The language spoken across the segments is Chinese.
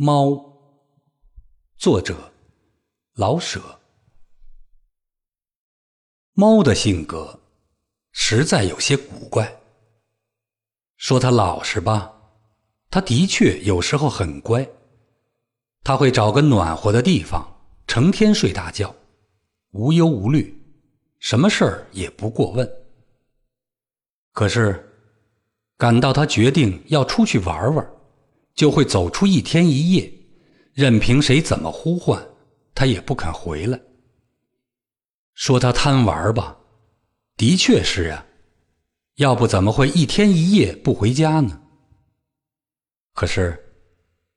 猫，作者老舍。猫的性格实在有些古怪。说它老实吧，它的确有时候很乖。它会找个暖和的地方，成天睡大觉，无忧无虑，什么事儿也不过问。可是，赶到它决定要出去玩玩。就会走出一天一夜，任凭谁怎么呼唤，他也不肯回来。说他贪玩吧，的确是啊，要不怎么会一天一夜不回家呢？可是，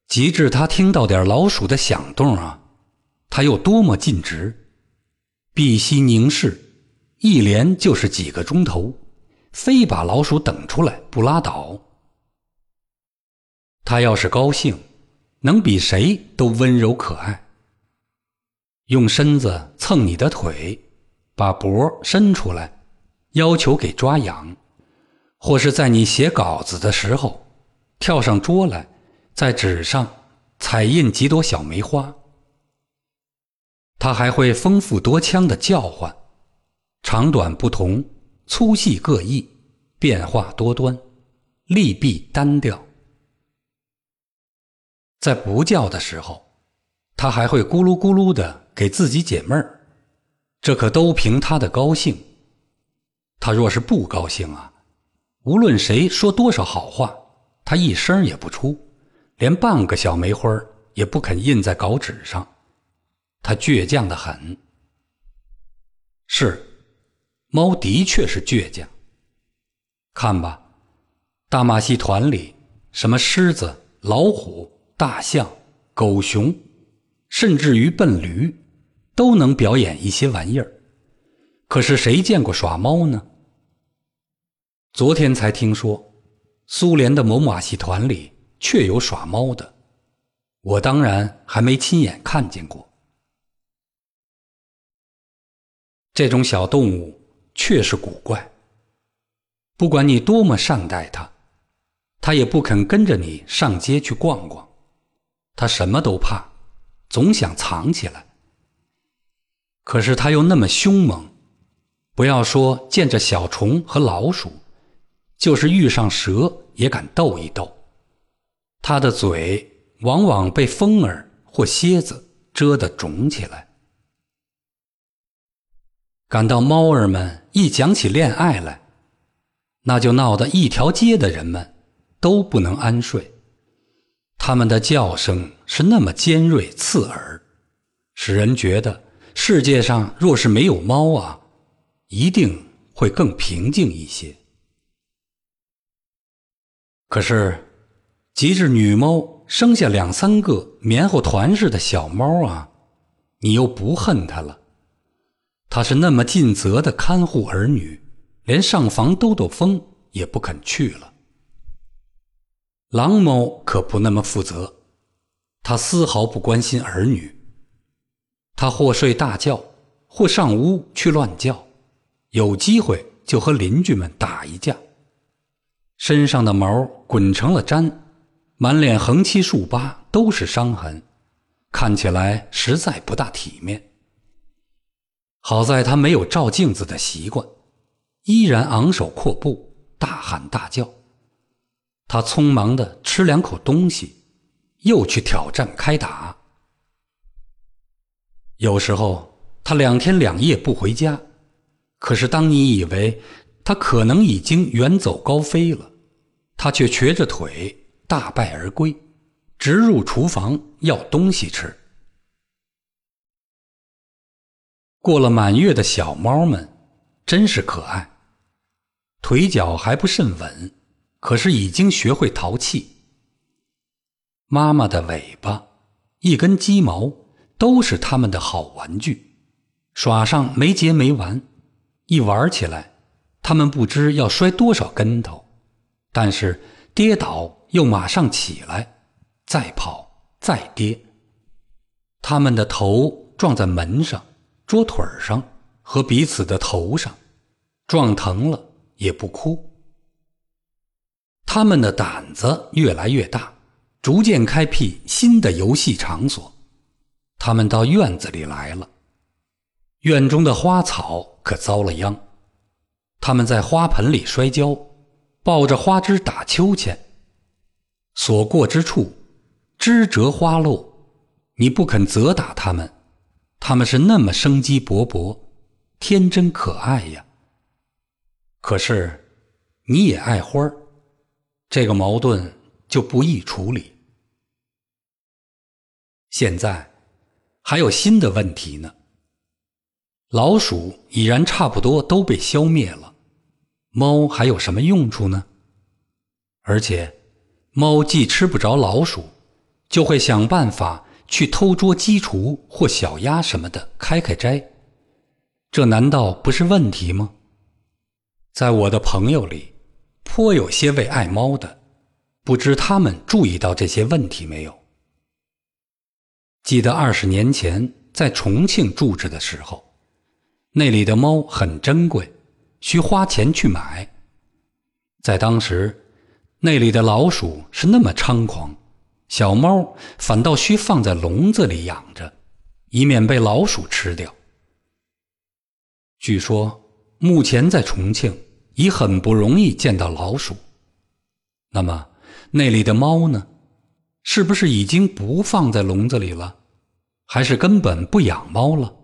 及至他听到点老鼠的响动啊，他又多么尽职，闭息凝视，一连就是几个钟头，非把老鼠等出来不拉倒。他要是高兴，能比谁都温柔可爱。用身子蹭你的腿，把脖伸出来，要求给抓痒；或是在你写稿子的时候，跳上桌来，在纸上彩印几朵小梅花。他还会丰富多腔的叫唤，长短不同，粗细各异，变化多端，利弊单调。在不叫的时候，它还会咕噜咕噜的给自己解闷儿，这可都凭它的高兴。它若是不高兴啊，无论谁说多少好话，它一声也不出，连半个小梅花也不肯印在稿纸上。它倔强的很。是，猫的确是倔强。看吧，大马戏团里什么狮子、老虎。大象、狗熊，甚至于笨驴，都能表演一些玩意儿。可是谁见过耍猫呢？昨天才听说，苏联的某马戏团里确有耍猫的，我当然还没亲眼看见过。这种小动物确实古怪，不管你多么善待它，它也不肯跟着你上街去逛逛。他什么都怕，总想藏起来。可是他又那么凶猛，不要说见着小虫和老鼠，就是遇上蛇也敢斗一斗。他的嘴往往被风儿或蝎子蛰得肿起来。感到猫儿们一讲起恋爱来，那就闹得一条街的人们都不能安睡。它们的叫声是那么尖锐刺耳，使人觉得世界上若是没有猫啊，一定会更平静一些。可是，即使女猫生下两三个棉花团似的小猫啊，你又不恨它了。它是那么尽责的看护儿女，连上房兜兜风也不肯去了。狼猫可不那么负责，它丝毫不关心儿女。他或睡大觉，或上屋去乱叫，有机会就和邻居们打一架，身上的毛滚成了毡，满脸横七竖八都是伤痕，看起来实在不大体面。好在他没有照镜子的习惯，依然昂首阔步，大喊大叫。他匆忙的吃两口东西，又去挑战开打。有时候他两天两夜不回家，可是当你以为他可能已经远走高飞了，他却瘸着腿大败而归，直入厨房要东西吃。过了满月的小猫们，真是可爱，腿脚还不甚稳。可是已经学会淘气。妈妈的尾巴、一根鸡毛都是他们的好玩具，耍上没结没完。一玩起来，他们不知要摔多少跟头，但是跌倒又马上起来，再跑再跌。他们的头撞在门上、桌腿上和彼此的头上，撞疼了也不哭。他们的胆子越来越大，逐渐开辟新的游戏场所。他们到院子里来了，院中的花草可遭了殃。他们在花盆里摔跤，抱着花枝打秋千。所过之处，枝折花落，你不肯责打他们，他们是那么生机勃勃，天真可爱呀。可是，你也爱花儿，这个矛盾就不易处理。现在还有新的问题呢。老鼠已然差不多都被消灭了，猫还有什么用处呢？而且，猫既吃不着老鼠，就会想办法去偷捉鸡雏或小鸭什么的开开斋，这难道不是问题吗？在我的朋友里，颇有些位爱猫的，不知他们注意到这些问题没有？记得二十年前在重庆住着的时候，那里的猫很珍贵，需花钱去买。在当时，那里的老鼠是那么猖狂，小猫反倒需放在笼子里养着，以免被老鼠吃掉。据说。目前在重庆已很不容易见到老鼠，那么那里的猫呢？是不是已经不放在笼子里了，还是根本不养猫了？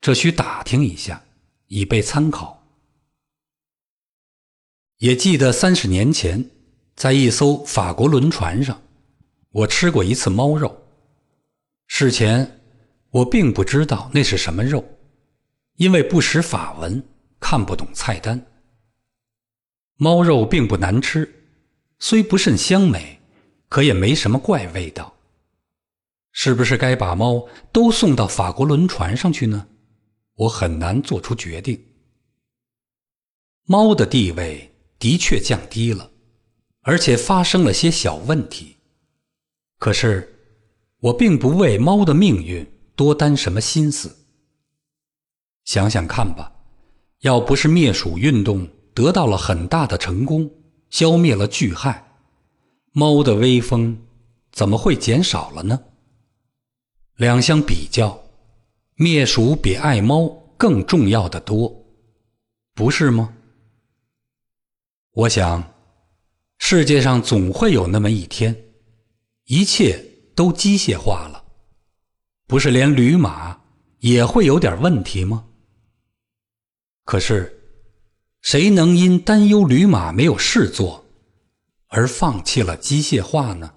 这需打听一下，以备参考。也记得三十年前，在一艘法国轮船上，我吃过一次猫肉。事前我并不知道那是什么肉，因为不识法文。看不懂菜单。猫肉并不难吃，虽不甚香美，可也没什么怪味道。是不是该把猫都送到法国轮船上去呢？我很难做出决定。猫的地位的确降低了，而且发生了些小问题。可是，我并不为猫的命运多担什么心思。想想看吧。要不是灭鼠运动得到了很大的成功，消灭了巨害，猫的威风怎么会减少了呢？两相比较，灭鼠比爱猫更重要的多，不是吗？我想，世界上总会有那么一天，一切都机械化了，不是连驴马也会有点问题吗？可是，谁能因担忧驴马没有事做，而放弃了机械化呢？